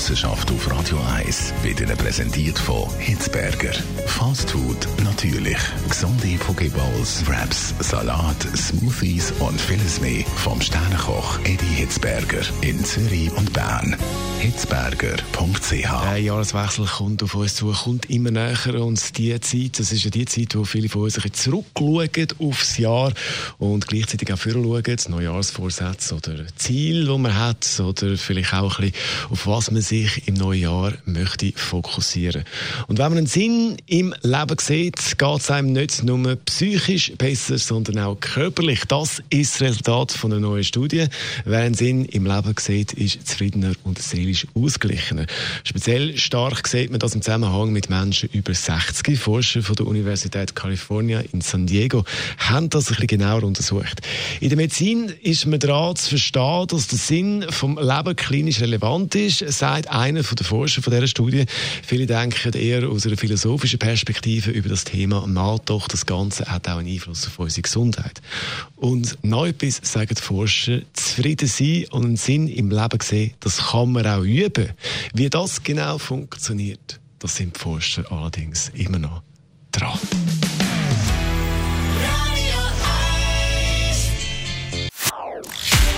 Wissenschaft auf Radio 1 wird Ihnen präsentiert von Hitzberger. Fast Food natürlich. Gesunde Pokeballs, Wraps, Salat, Smoothies und vieles mehr vom Sternenkoch Eddie Hitzberger in Zürich und Bern. Hitzberger.ch Der Jahreswechsel kommt auf uns zu, kommt immer näher und die Zeit, das ist ja die Zeit, wo viele von uns zurückschauen aufs Jahr und gleichzeitig auch vorschauen, Neujahrsvorsätze oder Ziele, die man hat oder vielleicht auch ein bisschen auf was man sich im neuen Jahr möchte fokussieren. Und wenn man einen Sinn im Leben sieht, geht es einem nicht nur psychisch besser, sondern auch körperlich. Das ist das Resultat von einer neuen Studie. Wer einen Sinn im Leben sieht, ist zufriedener und seelisch ausgeglichener. Speziell stark sieht man das im Zusammenhang mit Menschen über 60. Forscher von der Universität California in San Diego haben das ein bisschen genauer untersucht. In der Medizin ist man daran zu verstehen, dass der Sinn vom Leben klinisch relevant ist, sagt einer der Forscher von dieser Studie. Viele denken eher aus einer philosophischen Perspektive über das Thema nach, doch das Ganze hat auch einen Einfluss auf unsere Gesundheit. Und noch etwas sagen die Forscher, zufrieden sein und einen Sinn im Leben sehen, das kann man auch üben. Wie das genau funktioniert, das sind die Forscher allerdings immer noch